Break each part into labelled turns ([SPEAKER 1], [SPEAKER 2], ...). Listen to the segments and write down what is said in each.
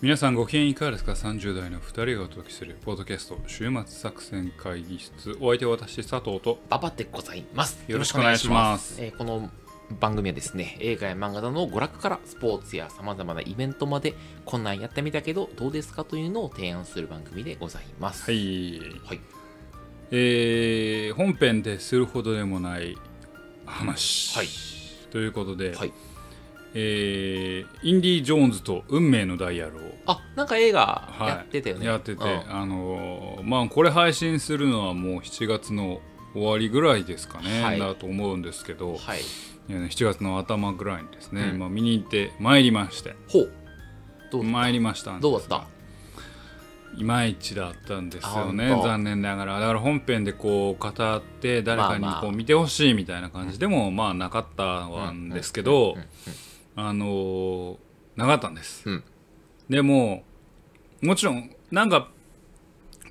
[SPEAKER 1] 皆さんご機嫌いかがですか ?30 代の2人がお届けするポッドキャスト週末作戦会議室お相手は私佐藤と
[SPEAKER 2] ババでございます。
[SPEAKER 1] よろしくお願いします
[SPEAKER 2] えーこの番組はですね、映画や漫画などの娯楽からスポーツや様々なイベントまで、こんなんやってみたけど、どうですかというのを提案する番組でございます。
[SPEAKER 1] は。い
[SPEAKER 2] はい。
[SPEAKER 1] えー、本編でするほどでもない話、
[SPEAKER 2] はい
[SPEAKER 1] ということで、
[SPEAKER 2] はい。
[SPEAKER 1] えーインディ・ジョーンズと運命のダイヤルを
[SPEAKER 2] あ、なんか映画
[SPEAKER 1] はい。
[SPEAKER 2] やってたよね。
[SPEAKER 1] やってて、
[SPEAKER 2] うん。
[SPEAKER 1] あのーまあこれ配信するのはもう7月の終わりぐらいですかね、
[SPEAKER 2] はい。
[SPEAKER 1] だと思うんですけど、
[SPEAKER 2] はい。
[SPEAKER 1] いやね7月の頭ぐらいにですね、
[SPEAKER 2] うん。
[SPEAKER 1] まあ、見に行って参りまして。
[SPEAKER 2] ほう。どう
[SPEAKER 1] 参りました
[SPEAKER 2] どうだった？
[SPEAKER 1] いまいちだったんですよね残念ながら。だから本編でこう語って誰かにこう見てほしいみたいな感じでもまあなかったんですけど
[SPEAKER 2] うんうん
[SPEAKER 1] あのーなかったんです、
[SPEAKER 2] うん。
[SPEAKER 1] でももちろんなんか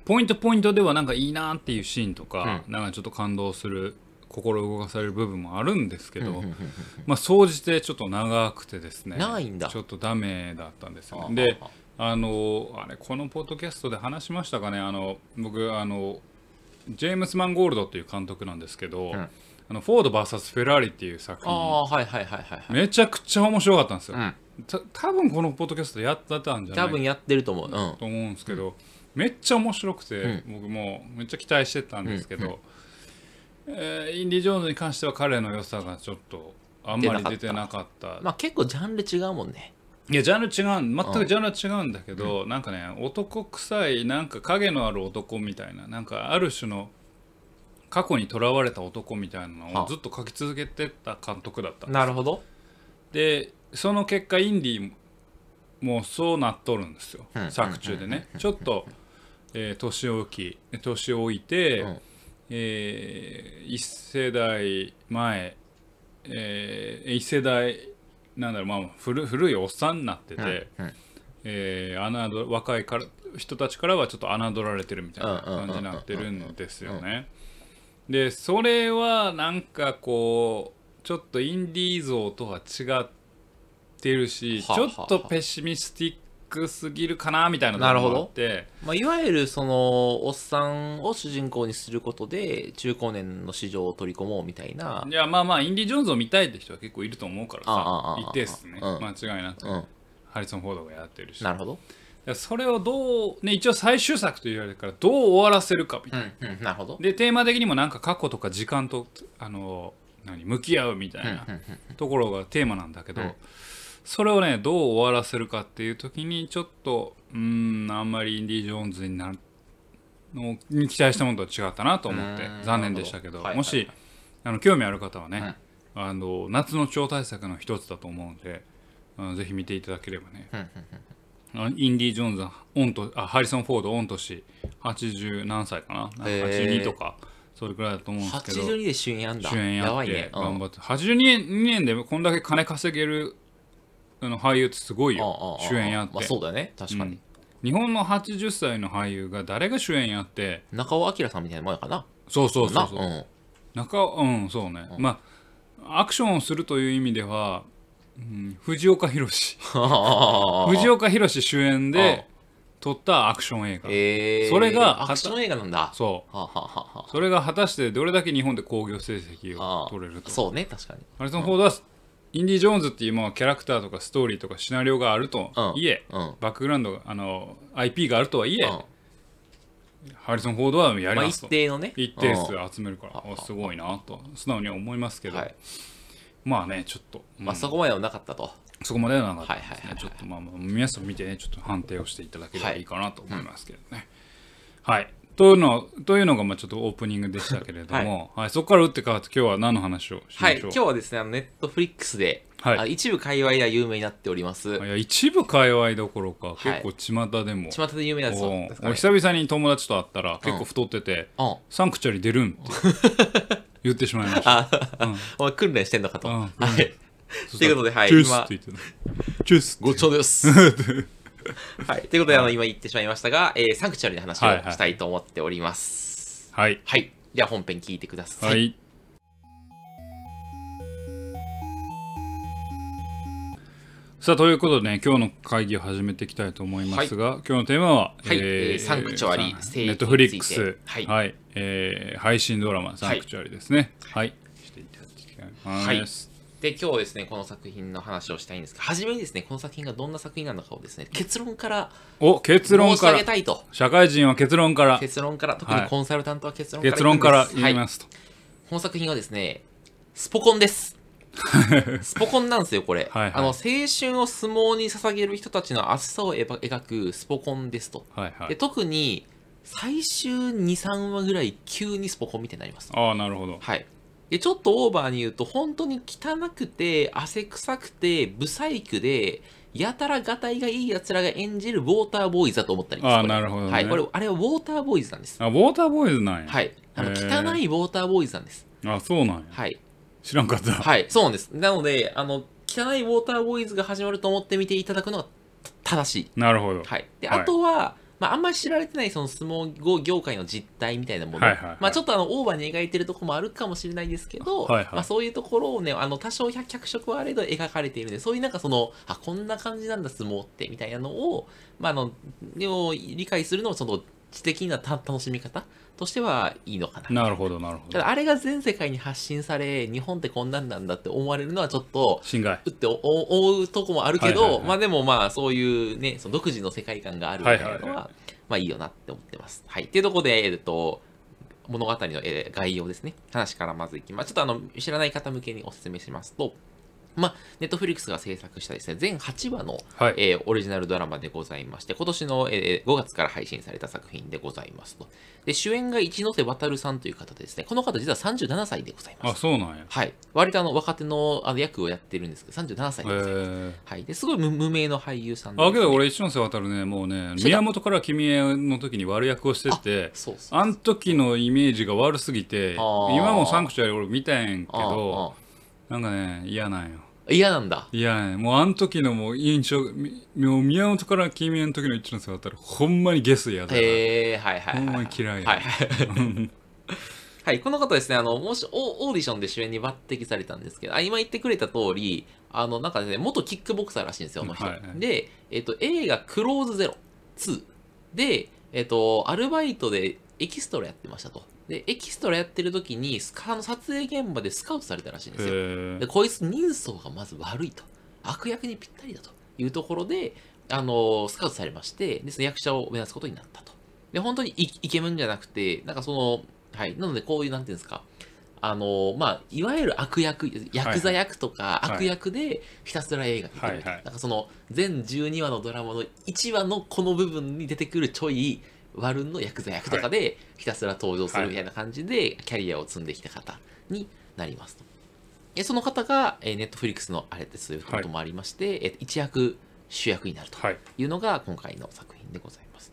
[SPEAKER 1] ポイントポイントではなんかいいなっていうシーンとか、なんかちょっと感動する心動かされる部分もあるんですけど、
[SPEAKER 2] うんうんうん
[SPEAKER 1] まあ総じてちょっと長くてですね
[SPEAKER 2] 長いんだ。
[SPEAKER 1] ちょっとダメだったんですよ
[SPEAKER 2] あ
[SPEAKER 1] ねで
[SPEAKER 2] あ
[SPEAKER 1] あのあれこのポッドキャストで話しましたかね？あの僕あのジェームス・マンゴールドっていう監督なんですけど、
[SPEAKER 2] ん
[SPEAKER 1] あのフォード VS フェラーリっていう作
[SPEAKER 2] あ
[SPEAKER 1] 品
[SPEAKER 2] あ、はいはいはいはいはい。
[SPEAKER 1] めちゃくちゃ面白かったんですよ、
[SPEAKER 2] うん。
[SPEAKER 1] た多分このポッドキャストでやってたんじゃない
[SPEAKER 2] 多分やってると思う。うん。
[SPEAKER 1] と思うんですけど、めっちゃ面白くて、
[SPEAKER 2] う
[SPEAKER 1] 僕もめっちゃ期待してたんですけど、えーインディ・ジョーンズに関しては彼の良さがちょっとあんまり出てなかった
[SPEAKER 2] まあ結構ジャンル違うもんね。
[SPEAKER 1] いやジャンル違う全くジャンルは違うんだけど、なんかね男臭いなんか影のある男みたいななんかある種の過去にとらわれた男みたいなのを
[SPEAKER 2] は
[SPEAKER 1] ずっと書き続けてた監督だったんです。
[SPEAKER 2] なるほど。
[SPEAKER 1] でその結果インディもそうなっとるんですよ、
[SPEAKER 2] うん。
[SPEAKER 1] 作中でね。ちょっと、えー年を置き年を置いて、
[SPEAKER 2] うん。
[SPEAKER 1] えー一世代前、えー一世代なんだろうまあ古古いおっさんになってて、
[SPEAKER 2] うん。うん。
[SPEAKER 1] えー侮若いから人たちからはちょっと侮られてるみたいな感じになってるんですよね。でそれはなんかこうちょっとインディー像とは違ってるし
[SPEAKER 2] はあ
[SPEAKER 1] ちょっとペシミスティックすぎるかなみたいなところもあって。
[SPEAKER 2] まあ、いわゆるそのおっさんを主人公にすることで中高年の市場を取り込もうみたいな。い
[SPEAKER 1] やまあまあインディ・ジョーンズを見たいって人は結構いると思うから
[SPEAKER 2] ああああ
[SPEAKER 1] さ一定数ね。
[SPEAKER 2] うん。
[SPEAKER 1] 間違いなく。
[SPEAKER 2] うん。
[SPEAKER 1] ハリソン・フォードがやってるし。
[SPEAKER 2] なるほど。
[SPEAKER 1] でそれをどう、ね、一応最終作と言われるからどう終わらせるかみたいな、
[SPEAKER 2] うんうんなるほど。
[SPEAKER 1] でテーマ的にもなんか過去とか時間とあの何向き合うみたいな
[SPEAKER 2] うんうん
[SPEAKER 1] ところがテーマなんだけど、
[SPEAKER 2] うん。
[SPEAKER 1] それをねどう終わらせるかっていう時にちょっとうーんあんまりインディ・ジョーンズになるのに期待したものとは違ったなと思って
[SPEAKER 2] うん
[SPEAKER 1] 残念でしたけど、
[SPEAKER 2] はい
[SPEAKER 1] もしあの興味ある方はね、あの夏の超大作の一つだと思うんであのぜひ見ていただければね、
[SPEAKER 2] うん
[SPEAKER 1] インディ・ジョーンズは御とあハリソン・フォード御年80何歳かな？なんか
[SPEAKER 2] へー。
[SPEAKER 1] 82とかそれくらいだと思うんですけど。
[SPEAKER 2] 82で主演やんだ。
[SPEAKER 1] 主演やって頑張って。82年2年でこんだけ金稼げるあの俳優ってすごい
[SPEAKER 2] うん
[SPEAKER 1] よ
[SPEAKER 2] うんうん。
[SPEAKER 1] 主演やって。
[SPEAKER 2] まあそうだよね。確かに、
[SPEAKER 1] 日本の80歳の俳優が誰が主演やって
[SPEAKER 2] 中尾明さんみたいなもんやかな。
[SPEAKER 1] そうそうそうそう。
[SPEAKER 2] な。うん。
[SPEAKER 1] 中尾うんそうね、まあアクションをするという意味では、うん、藤岡弘藤岡弘主演で撮ったアクション映画、
[SPEAKER 2] えー、
[SPEAKER 1] それが
[SPEAKER 2] アクション映画なんだ。
[SPEAKER 1] そう。それが果たしてどれだけ日本で興行成績
[SPEAKER 2] あ
[SPEAKER 1] を取れると。
[SPEAKER 2] そうね確かに。
[SPEAKER 1] ハリソン・フォードはインディ・ジョーンズっていうまあキャラクターとかストーリーとかシナリオがあるとはいえ、
[SPEAKER 2] うん
[SPEAKER 1] バックグラウンドがあの IP があるとはいえ、
[SPEAKER 2] うん。
[SPEAKER 1] ハリソン・フォードはやり
[SPEAKER 2] まあ
[SPEAKER 1] ますと、
[SPEAKER 2] 一定のね。
[SPEAKER 1] 一定数
[SPEAKER 2] うん。
[SPEAKER 1] 集めるから、
[SPEAKER 2] うん
[SPEAKER 1] あ。すごいなと素直には思いますけど、
[SPEAKER 2] はい
[SPEAKER 1] まあねちょっと、
[SPEAKER 2] まあ
[SPEAKER 1] うん
[SPEAKER 2] そこまではなかったと。
[SPEAKER 1] そこまではなかったですね、
[SPEAKER 2] はいはいはいはい。
[SPEAKER 1] ちょっとまあまあ皆さん見てねちょっと判定をしていただければいいかなと思いますけどね。はい、というのというのがまあちょっとオープニングでしたけれども、はい。そこから打って変わって今日は何の話をしましょう、
[SPEAKER 2] はい。今日はですねあのネットフリックスで、
[SPEAKER 1] はい。
[SPEAKER 2] あ一部界隈では有名になっております。
[SPEAKER 1] いや一部界隈どころか
[SPEAKER 2] はい。
[SPEAKER 1] 結構巷でも、
[SPEAKER 2] 巷で有名なやつ。
[SPEAKER 1] お
[SPEAKER 2] をですか
[SPEAKER 1] 久々に友達と会ったら結構太ってて、
[SPEAKER 2] うん。
[SPEAKER 1] サンクチュアリ出るんって 言ってしまいました。
[SPEAKER 2] あ、お前訓練してんのかと。
[SPEAKER 1] うん
[SPEAKER 2] はい。
[SPEAKER 1] そ
[SPEAKER 2] ということではい
[SPEAKER 1] チュース
[SPEAKER 2] ごちそうです。はい。ということで、あの、今言ってしまいましたが、えーサンクチュアリの話をしたいと思っております。
[SPEAKER 1] はい。
[SPEAKER 2] はい。では本編聞いてください。
[SPEAKER 1] はい。さあということでね今日の会議を始めていきたいと思いますが、今日のテーマは、
[SPEAKER 2] はい。えーサンクチュアリ
[SPEAKER 1] ネットフリックス。
[SPEAKER 2] につい。てはい。
[SPEAKER 1] えー配信ドラマサンクチュアリですね。はい、していただきたいます。
[SPEAKER 2] で今日ですねこの作品の話をしたいんですが初めにですねこの作品がどんな作品なのかをですね結論から
[SPEAKER 1] お結論から。社会人は結論から。
[SPEAKER 2] 結論から特にコンサルタントは結論から
[SPEAKER 1] 結論から
[SPEAKER 2] 言いま
[SPEAKER 1] すと、
[SPEAKER 2] すこの作品はですねスポコンです スポコンなんですよこれ。
[SPEAKER 1] はいはい。
[SPEAKER 2] あの青春を相撲に捧げる人たちの熱さを描描くスポコンですと。
[SPEAKER 1] はいはい。
[SPEAKER 2] で特に最終23話ぐらい急にスポコンみたいになります。
[SPEAKER 1] ああなるほど。
[SPEAKER 2] はい。でちょっとオーバーに言うと本当に汚くて汗臭くてブサイクでやたらがたいがいいやつらが演じるウォーターボーイズだと思ったらいいです
[SPEAKER 1] あー
[SPEAKER 2] これ
[SPEAKER 1] なるほどね。
[SPEAKER 2] はい、これあれはウォーターボーイズなんです。
[SPEAKER 1] あウォーターボーイズなんや、
[SPEAKER 2] はい。あの
[SPEAKER 1] へ
[SPEAKER 2] 汚
[SPEAKER 1] ー
[SPEAKER 2] いウォーターボーイズなんです。
[SPEAKER 1] あそうなんや。
[SPEAKER 2] はい
[SPEAKER 1] 知らんかった、
[SPEAKER 2] はいそうなんです。なのであの汚いウォーターボーイズが始まると思って見ていただくのが正しい。
[SPEAKER 1] なるほど、
[SPEAKER 2] はい、で
[SPEAKER 1] はい。
[SPEAKER 2] あとは、まあ、あんまり知られてないその相撲業界の実態みたいなもの、
[SPEAKER 1] はいはいはい。
[SPEAKER 2] まあ、ちょっとあのオーバーに描いてるところもあるかもしれないですけど、
[SPEAKER 1] はいはい。
[SPEAKER 2] まあ、そういうところをねあの多少脚色はあれど描かれているのでそういうなんかそのあこんな感じなんだ相撲ってみたいなのを,、まあ、あのを理解するのもその知的なた楽しみ方としてはいいのかな。
[SPEAKER 1] なるほどなるほど
[SPEAKER 2] あれが全世界に発信され日本ってこんなんなんだって思われるのはちょっと
[SPEAKER 1] 侵害
[SPEAKER 2] うって思うとこもあるけど、
[SPEAKER 1] はいはいはい
[SPEAKER 2] まあでもまあそういうねその独自の世界観があるみたいなのは,、
[SPEAKER 1] はいはいは
[SPEAKER 2] まあいいよなって思ってます。はい。っていうところで、えっと、物語の、えー概要ですね。話からまずいきます。ちょっとあの、知らない方向けにお勧めしますと、まあ、ネットフリックスが制作したですね、全8話の、
[SPEAKER 1] はい
[SPEAKER 2] えーオリジナルドラマでございまして、今年の、えー5月から配信された作品でございますと。で、主演が一ノ瀬渡さんという方でですね、この方実は37歳でございます。
[SPEAKER 1] あそうなんや
[SPEAKER 2] はい。割とあの、若手のあの役をやってるんですけど、37歳
[SPEAKER 1] へ
[SPEAKER 2] でございます。
[SPEAKER 1] え
[SPEAKER 2] はい。で、すごい無無名の俳優さんでね、
[SPEAKER 1] けど俺一ノ瀬渡るねもうね宮本から君への時に悪役をしてて
[SPEAKER 2] そうそう
[SPEAKER 1] あん時のイメージが悪すぎて今もサンクチュアリ俺見たんやんけ
[SPEAKER 2] ああ
[SPEAKER 1] どなんかね嫌なんよ
[SPEAKER 2] あ嫌なんだ。
[SPEAKER 1] いやねもうあん時のもう印象みもう宮本から君への時の一ノ瀬渡るほんまにゲスやだ
[SPEAKER 2] へえはいはいはい。
[SPEAKER 1] ほんまに嫌いや
[SPEAKER 2] はいはい。はい、この方ですね、あの、もしオオーディションで主演に抜擢されたんですけど、あ今言ってくれた通り、あの、なんかね、元キックボクサーらしいんですよ、この人。
[SPEAKER 1] はいはい
[SPEAKER 2] で、えっと、映画クローズゼロ2で、えっと、アルバイトでエキストラやってましたと。で、エキストラやってる時に、スカあの撮影現場でスカウトされたらしいんですよ。
[SPEAKER 1] へ
[SPEAKER 2] でこいつ人相がまず悪いと。悪役にぴったりだというところであのスカウトされましてでその役者を目指すことになったと。で本当にイイケメンじゃなくてなんかそのはいなのでこういうなんていうんですかあのまあ、いわゆる悪役、ヤクザ役とか
[SPEAKER 1] はい
[SPEAKER 2] 悪役でひたすら映画に出てる。
[SPEAKER 1] はい
[SPEAKER 2] なんかその全12話のドラマの1話のこの部分に出てくるちょい悪のヤクザ役とかでひたすら登場するみたいな感じでキャリアを積んできた方になりますと。えその方が、えー、ネットフリックスのあれですということもありまして、えー一躍主役になると
[SPEAKER 1] はい
[SPEAKER 2] いうのが今回の作品でございます。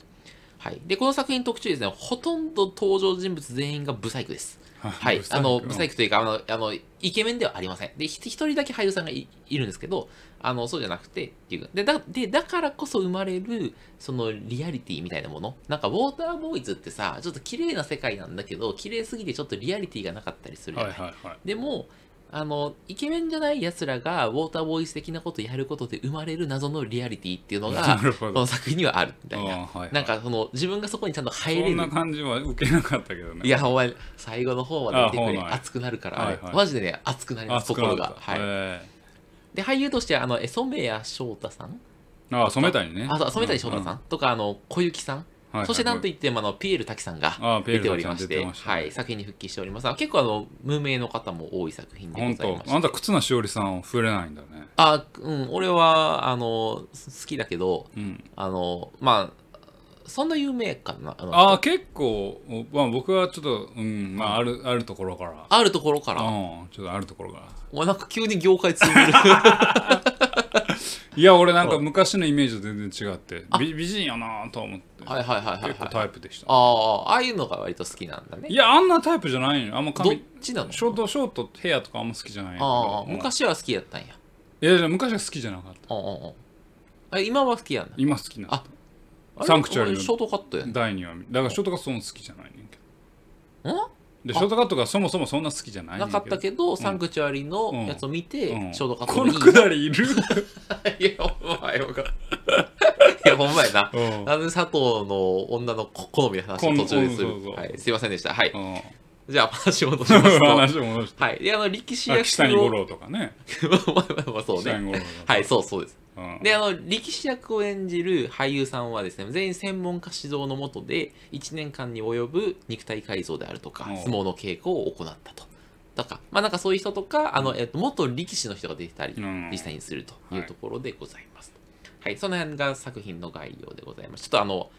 [SPEAKER 2] はい、でこの作品特徴ですね、ほとんど登場人物全員がブサイクです。はい、あのブサイクというかあのあのイケメンではありません。でひ一人だけ俳優さんがいいるんですけどあのそうじゃなくてっていうでだでだからこそ生まれるそのリアリティみたいなもの。なんかウォーターボーイズってさちょっと綺麗な世界なんだけど綺麗すぎてちょっとリアリティがなかったりするじゃない？い、
[SPEAKER 1] ははいはい。
[SPEAKER 2] でもあのイケメンじゃないやつらがウォーターボーイズ的なことやることで生まれる謎のリアリティっていうのが この作品にはあるみたいな、
[SPEAKER 1] はいはい。
[SPEAKER 2] なんかその自分がそこにちゃんと入れる。
[SPEAKER 1] そんな感じは受けなかったけどね。
[SPEAKER 2] いや、お前、最後の方まで見てくれ、熱くなるから、あれ、
[SPEAKER 1] はいはい。
[SPEAKER 2] マジでね、熱くなります、心が。はい。
[SPEAKER 1] へ
[SPEAKER 2] で、俳優としては、あの、え染谷翔太さん？
[SPEAKER 1] ーあ染谷ね。
[SPEAKER 2] あ、そう、染谷翔太さん、
[SPEAKER 1] う
[SPEAKER 2] とか、あの、小雪さん、
[SPEAKER 1] はいはい。
[SPEAKER 2] そしてなんといっても、あの、ピエール滝さんが出ておりまして、
[SPEAKER 1] ね。
[SPEAKER 2] はい、作品に復帰しております。あ結構、あの、無名の方も多い作品でご
[SPEAKER 1] 本
[SPEAKER 2] ざいま
[SPEAKER 1] あんた忽那しおりさんを触れないんだね。
[SPEAKER 2] あ、うん、俺は、あの、す好きだけど、
[SPEAKER 1] うん。
[SPEAKER 2] あの、まあ、そんな有名かな。あの
[SPEAKER 1] ああ結構、まあ、僕はちょっと、うんまあ、あるあるところから。
[SPEAKER 2] あるところから、
[SPEAKER 1] うんちょっとあるところから。
[SPEAKER 2] お前なんか急に業界通じる。
[SPEAKER 1] いや俺なんか昔のイメージと全然違って美美人やなと思って
[SPEAKER 2] はいはいはいはい、はい。
[SPEAKER 1] 結構タイプでした。
[SPEAKER 2] ああ、ああいうのが割と好きなんだね。
[SPEAKER 1] いやあんなタイプじゃないのあんま
[SPEAKER 2] どっ
[SPEAKER 1] 髪
[SPEAKER 2] ちなの？
[SPEAKER 1] ショートショートヘアとかあんま好きじゃない
[SPEAKER 2] あ
[SPEAKER 1] ど
[SPEAKER 2] あ、昔は好きやったんや。
[SPEAKER 1] いやいや昔は好きじゃなかった。
[SPEAKER 2] あ今は好きやんな。
[SPEAKER 1] 今好きな
[SPEAKER 2] ああれ？
[SPEAKER 1] サンクチュアリの
[SPEAKER 2] 俺ショートカットやん。ん
[SPEAKER 1] 第2話だからショートがそんな好きじゃないねんけどでショートカットがそもそもそんな好きじゃない
[SPEAKER 2] なかったけど、
[SPEAKER 1] ん
[SPEAKER 2] サンクチュアリのやつを見て、
[SPEAKER 1] うん
[SPEAKER 2] ショートカット
[SPEAKER 1] このくだりいる？
[SPEAKER 2] いや、ほんまよか。いや、ほんまやな。
[SPEAKER 1] うん
[SPEAKER 2] なんで佐藤の女の子好みの話を途中でする。はい、すいませんでした。はい。
[SPEAKER 1] うん
[SPEAKER 2] じゃあ、話戻しますと。
[SPEAKER 1] 話戻して
[SPEAKER 2] はい。で、あの、力士
[SPEAKER 1] あ
[SPEAKER 2] 役を。
[SPEAKER 1] 岸谷五郎とかね
[SPEAKER 2] まあまあまあ、そうね。はい、そうそうです。
[SPEAKER 1] うん
[SPEAKER 2] で、あの、力士役を演じる俳優さんはですね、全員専門家指導のもとで、1年間に及ぶ肉体改造であるとか
[SPEAKER 1] お、
[SPEAKER 2] 相撲の稽古を行ったと。だから、まあなんかそういう人とか、あの、えっと、元力士の人が出てたり、
[SPEAKER 1] うん
[SPEAKER 2] 実際にするというところでございます。はい、その辺が作品の概要でございます。ちょっとあの、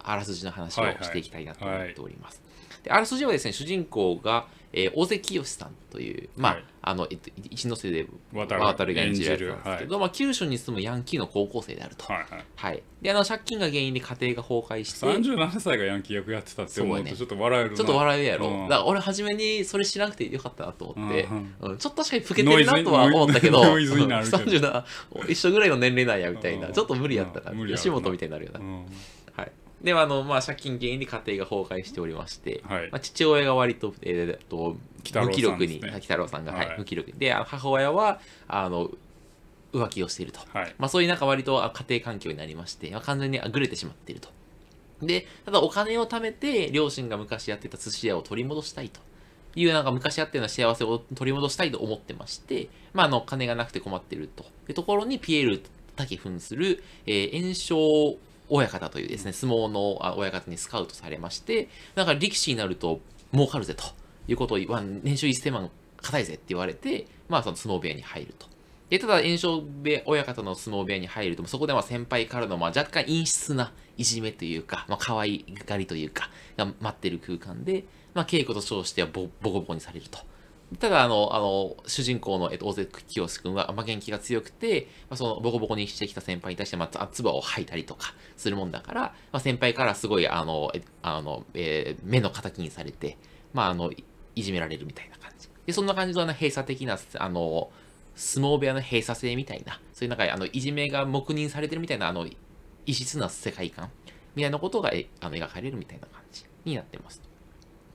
[SPEAKER 2] あらすじの話をしていきたいなと思っております。であらすじはですね、主人公が、えー、尾関清さんという、まあ、
[SPEAKER 1] はい。
[SPEAKER 2] あの、えっと、一ノ瀬で
[SPEAKER 1] 渡る
[SPEAKER 2] が演じるやつなんですけど、まあ、九州に住むヤンキーの高校生であると。
[SPEAKER 1] はいはい。
[SPEAKER 2] はい。で、あの、借金が原因で家庭が崩壊して、
[SPEAKER 1] 37歳がヤンキー役やってたって思うとちょっと笑えるな。
[SPEAKER 2] ちょっと笑うやろ。
[SPEAKER 1] うん。
[SPEAKER 2] だから俺、初めにそれ知らなくてよかったなと思って、
[SPEAKER 1] うん。
[SPEAKER 2] うん。ちょっと確かに老けてるなとは思ったけど、
[SPEAKER 1] ノイズノイズになるけど。
[SPEAKER 2] 37、一緒ぐらいの年齢なんやみたいな、
[SPEAKER 1] うん。
[SPEAKER 2] ちょっと無理やったな。吉本みたいになるよな。では、あの、まあ、借金原因で家庭が崩壊しておりまして、
[SPEAKER 1] はい。
[SPEAKER 2] まあ、父親が割と、えー、と無気力に、
[SPEAKER 1] ね
[SPEAKER 2] あ北郎さんが、はい
[SPEAKER 1] はい。
[SPEAKER 2] 無気力に。で、母親は、あの、浮気をしていると。
[SPEAKER 1] はい。
[SPEAKER 2] まあ、そういうなんか割とあ家庭環境になりまして、まあ、完全にあぐれてしまっていると。で、ただお金を貯めて、両親が昔やってた寿司屋を取り戻したいと。いう、なんか昔やってた幸せを取り戻したいと思ってまして、まあ、あの、金がなくて困っていると。いうところに、ピエール滝扮する、えー、炎症親方というですね、相撲のあ親方にスカウトされまして、なんか力士になると儲かるぜということを言わん、年収1000万硬いぜって言われて、まあ、その相撲部屋に入ると。でただ、炎症部屋親方の相撲部屋に入ると、そこでまあ先輩からのまあ若干陰湿ないじめというか、まあ可愛がりというか、が待ってる空間で、まあ、稽古と称してはボボコボコにされると。ただあの、あの、主人公の、えっと、大関清君は、ま、元気が強くて、まあ、その、ボコボコにしてきた先輩に対して、まあ、唾を吐いたりとかするもんだから、まあ、先輩からすごい、あの、えあの、えー目の敵にされて、まあ、あの、いじめられるみたいな感じ。で、そんな感じのあの閉鎖的な、あの、相撲部屋の閉鎖性みたいな、そういうなんか、あの、いじめが黙認されてるみたいな、あの、異質な世界観みたいなことがえあの描かれるみたいな感じになってます。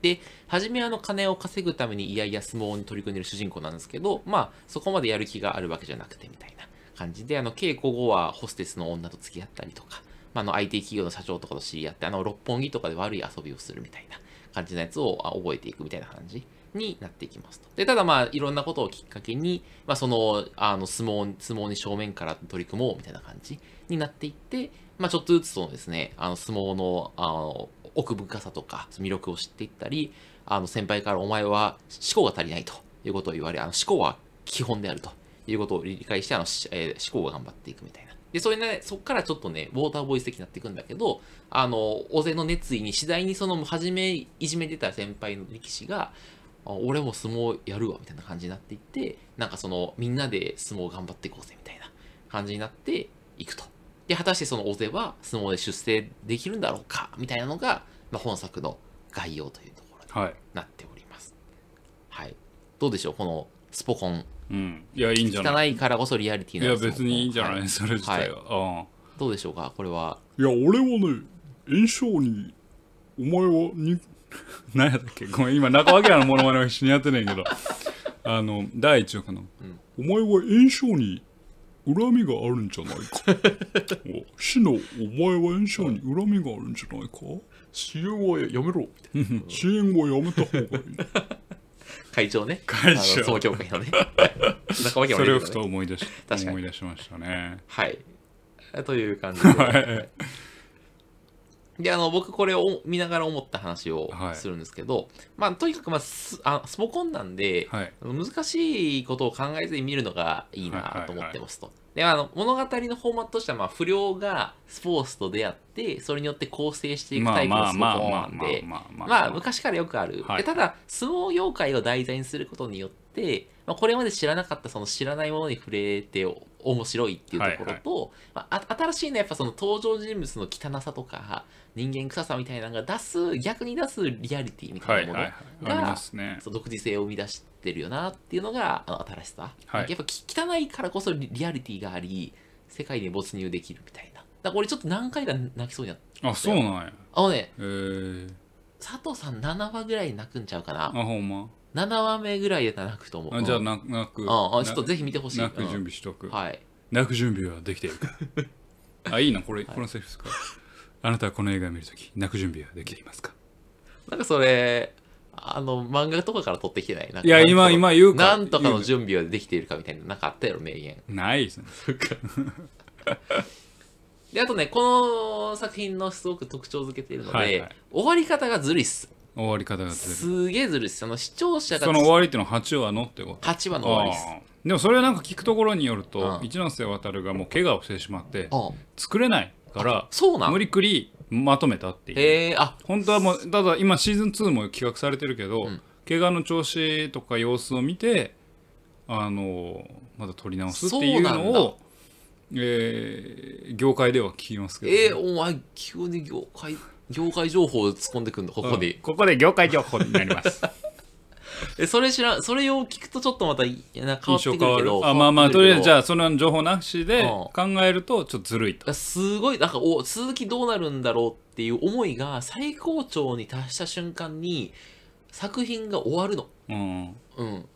[SPEAKER 2] で、初めはあの金を稼ぐためにいやいや相撲に取り組んでる主人公なんですけど、まあ、そこまでやる気があるわけじゃなくてみたいな感じで、あの、稽古後はホステスの女と付き合ったりとか、まあ、あの、IT 企業の社長とかと知り合って、あの、六本木とかで悪い遊びをするみたいな感じのやつを覚えていくみたいな感じになっていきますと。で、ただまあ、いろんなことをきっかけに、まあ、その、あの、相撲、相撲に正面から取り組もうみたいな感じになっていって、まあ、ちょっとずつそのですね、あの、相撲の、あの、奥深さとか魅力を知っていったり、あの先輩からお前は思考が足りないということを言われ、あの思考は基本であるということを理解して、あの、え思考が頑張っていくみたいな。で、それね、そこからちょっとね、ウォーターボイス的になっていくんだけど、あの、大勢の熱意に次第にその、初めいじめてた先輩の力士が、俺も相撲やるわみたいな感じになっていって、なんかその、みんなで相撲頑張っていこうぜみたいな感じになっていくと。で、果たしてその大勢は相撲で出世できるんだろうかみたいなのが、まあ、本作の概要というところに
[SPEAKER 1] はい。
[SPEAKER 2] なっております。はい。どうでしょうこのスポコン。
[SPEAKER 1] うん。いやいいんじゃない？
[SPEAKER 2] 汚いからこそリアリティ
[SPEAKER 1] いや
[SPEAKER 2] なスポコン
[SPEAKER 1] 別にいいんじゃない、
[SPEAKER 2] は
[SPEAKER 1] それ自体は、
[SPEAKER 2] どうでしょうかこれは。
[SPEAKER 3] いや、俺はね、炎症に、お前はに、
[SPEAKER 1] うん何やったっけ？ごめん今中脇のモノマネを一緒にやってんねんけど。あの第一話の
[SPEAKER 3] お前は炎症に恨みがあるんじゃないか。お死のお前は炎症に恨みがあるんじゃないか？
[SPEAKER 2] 支援をやめろ。
[SPEAKER 3] 支援はやめた方がいい。
[SPEAKER 2] 会長ね。
[SPEAKER 1] 会長
[SPEAKER 2] あの相撲協会のね。中脇
[SPEAKER 1] それをふと
[SPEAKER 2] ね。
[SPEAKER 1] 思い出し
[SPEAKER 2] 確かに
[SPEAKER 1] 思い出しましたね
[SPEAKER 2] はい。という感じで。
[SPEAKER 1] はい
[SPEAKER 2] で、あの、僕これを見ながら思った話を
[SPEAKER 1] はい
[SPEAKER 2] するんですけど、まあ、とにかく、まあ、スあスポコンなんで、
[SPEAKER 1] はい
[SPEAKER 2] 難しいことを考えずに見るのがいいなと思ってますと。で、あの、物語のフォーマットとしては、まあ、不良がスポーツと出会って、それによって構成していく
[SPEAKER 1] まあ
[SPEAKER 2] タイプのスポコ
[SPEAKER 1] まあまあ
[SPEAKER 2] ンなんで、
[SPEAKER 1] まあ
[SPEAKER 2] 昔からよくある。
[SPEAKER 1] はい
[SPEAKER 2] でただ、相撲業界を題材にすることによって、まあ、これまで知らなかったその知らないものに触れて面白いっていうところと、まあ、あ新しいのはやっぱその登場人物の汚さとか、人間臭さみたいなのが出す、逆に出すリアリティみた
[SPEAKER 1] はいい
[SPEAKER 2] なもの
[SPEAKER 1] はいはい
[SPEAKER 2] が、
[SPEAKER 1] ありますね。
[SPEAKER 2] 独自性を生み出してるよなっていうのがあの新しさ、
[SPEAKER 1] はい。
[SPEAKER 2] やっぱき汚いからこそリリアリティがあり世界に没入できるみたいな。だから俺ちょっと何回か泣きそうになった
[SPEAKER 1] あそうなんや。
[SPEAKER 2] あのね
[SPEAKER 1] えー、
[SPEAKER 2] 佐藤さん7話ぐらい泣くんちゃうかな。
[SPEAKER 1] あほんま
[SPEAKER 2] 7話目ぐらいで泣くと思う。
[SPEAKER 1] あじゃあ
[SPEAKER 2] うん
[SPEAKER 1] 泣く。
[SPEAKER 2] ああちょっとぜひ見てほしい。
[SPEAKER 1] 泣く
[SPEAKER 2] うん
[SPEAKER 1] 準備しとく、
[SPEAKER 2] はい。
[SPEAKER 1] 泣く準備はできているか。あいいなこれ、このセリフですか？あなたはこの映画を見るとき泣く準備はできていますか？
[SPEAKER 2] なんかそれあの漫画とかから撮ってきてない？な
[SPEAKER 1] いや今今言うか。
[SPEAKER 2] なんとかの準備はできているかみたいななんかあったやろ名言。
[SPEAKER 1] ないですね
[SPEAKER 2] であとねこの作品のすごく特徴づけているので、
[SPEAKER 1] はいはい。
[SPEAKER 2] 終わり方がずるいっす
[SPEAKER 1] 終わり方がずる。い
[SPEAKER 2] すげえずるいっす。あの視聴者が
[SPEAKER 1] その終わりっていうのは8話のってこと
[SPEAKER 2] ？8話の終わりっす。
[SPEAKER 1] でもそれはなんか聞くところによると、
[SPEAKER 2] うん。
[SPEAKER 1] 一ノ瀬渡がもう怪我をしてしまって
[SPEAKER 2] あ
[SPEAKER 1] 作れないから
[SPEAKER 2] そうなん？
[SPEAKER 1] 無理くりまとめたっていう。
[SPEAKER 2] へえあ。
[SPEAKER 1] 本当はもうただ今シーズン2も企画されてるけど、
[SPEAKER 2] うん。
[SPEAKER 1] 怪我の調子とか様子を見てあのまだ取り直すっていう
[SPEAKER 2] そうなんだ。
[SPEAKER 1] のを、えー業界では聞きますけど、
[SPEAKER 2] えー、お前急に業界業界情報を突っ込んでくんのここで、
[SPEAKER 1] うん。ここで業界情報になります。
[SPEAKER 2] えそれ知らんそれを聞くとちょっとまたいやな変わってくるけど。
[SPEAKER 1] あまあまあとりあえずじゃ
[SPEAKER 2] あ
[SPEAKER 1] あその情報なしで
[SPEAKER 2] うん。
[SPEAKER 1] 考えるとちょっとずるいと、
[SPEAKER 2] すごいなんかお続きどうなるんだろうっていう思いが最高潮に達した瞬間に作品が終わるの。
[SPEAKER 1] うん、
[SPEAKER 2] うん。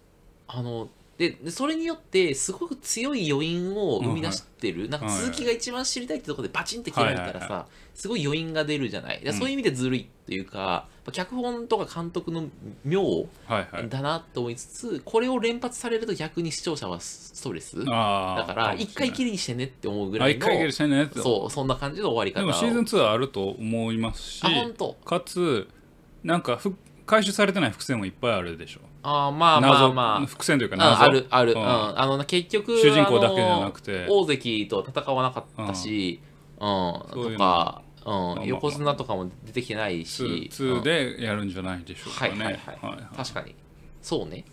[SPEAKER 2] あのででそれによってすごく強い余韻を生み出してる、なんか続きが一番知りたいってところでバチンって切られたらさ、
[SPEAKER 1] はいはいは
[SPEAKER 2] すごい余韻が出るじゃない。で
[SPEAKER 1] うん。
[SPEAKER 2] そういう意味でずるいっていうか、脚本とか監督の妙
[SPEAKER 1] はいはい。
[SPEAKER 2] だなと思いつつ、これを連発されると逆に視聴者はストレス。だから一回きりにしてねって思うぐらいの
[SPEAKER 1] 回してね
[SPEAKER 2] そうそんな感じの終わり方。を
[SPEAKER 1] でもシーズン2はあると思いますし
[SPEAKER 2] あ本当。
[SPEAKER 1] かつなんかふ回収されてない伏線もいっぱいあるでしょ。
[SPEAKER 2] あーまあま
[SPEAKER 1] 謎
[SPEAKER 2] あまあ。
[SPEAKER 1] 伏線というか
[SPEAKER 2] うん
[SPEAKER 1] 謎
[SPEAKER 2] あるある、
[SPEAKER 1] う
[SPEAKER 2] うん。んあの結局
[SPEAKER 1] 主人公だけじゃなくて。
[SPEAKER 2] 大関と戦わなかったし、うん。とか、うん、横綱とかも出てきてないし。
[SPEAKER 1] 2, でやるんじゃないでしょうかね。
[SPEAKER 2] はいはいはい、確かに。そうね。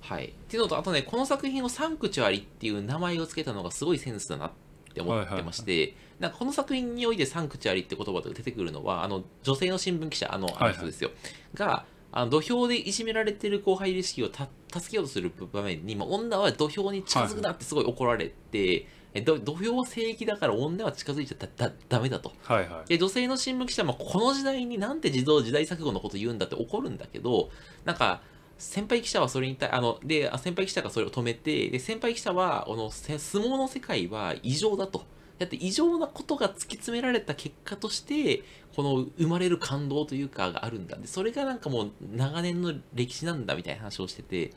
[SPEAKER 2] はい。っていうのとあとねこの作品を「サンクチュアリ」っていう名前を付けたのがすごいセンスだなって思ってまして、なんかこの作品において「サンクチュアリ」って言葉が出てくるのはあの女性の新聞記者あのあの人ですよ、があの土俵でいじめられてる後輩意識をた助けようとする場面に、まあ、女は土俵に近づくなってすごい怒られて、えど土俵は聖域だから女は近づいちゃだだダメだと。
[SPEAKER 1] はいはい。
[SPEAKER 2] で女性の新聞記者もこの時代になんて自動時代錯誤のこと言うんだって怒るんだけどなんか先輩記者はそれに対あのであ先輩記者がそれを止めてで先輩記者はこのせ相撲の世界は異常だとだって異常なことが突き詰められた結果としてこの生まれる感動というかがあるんだ。でそれがなんかもう長年の歴史なんだみたいな話をしてて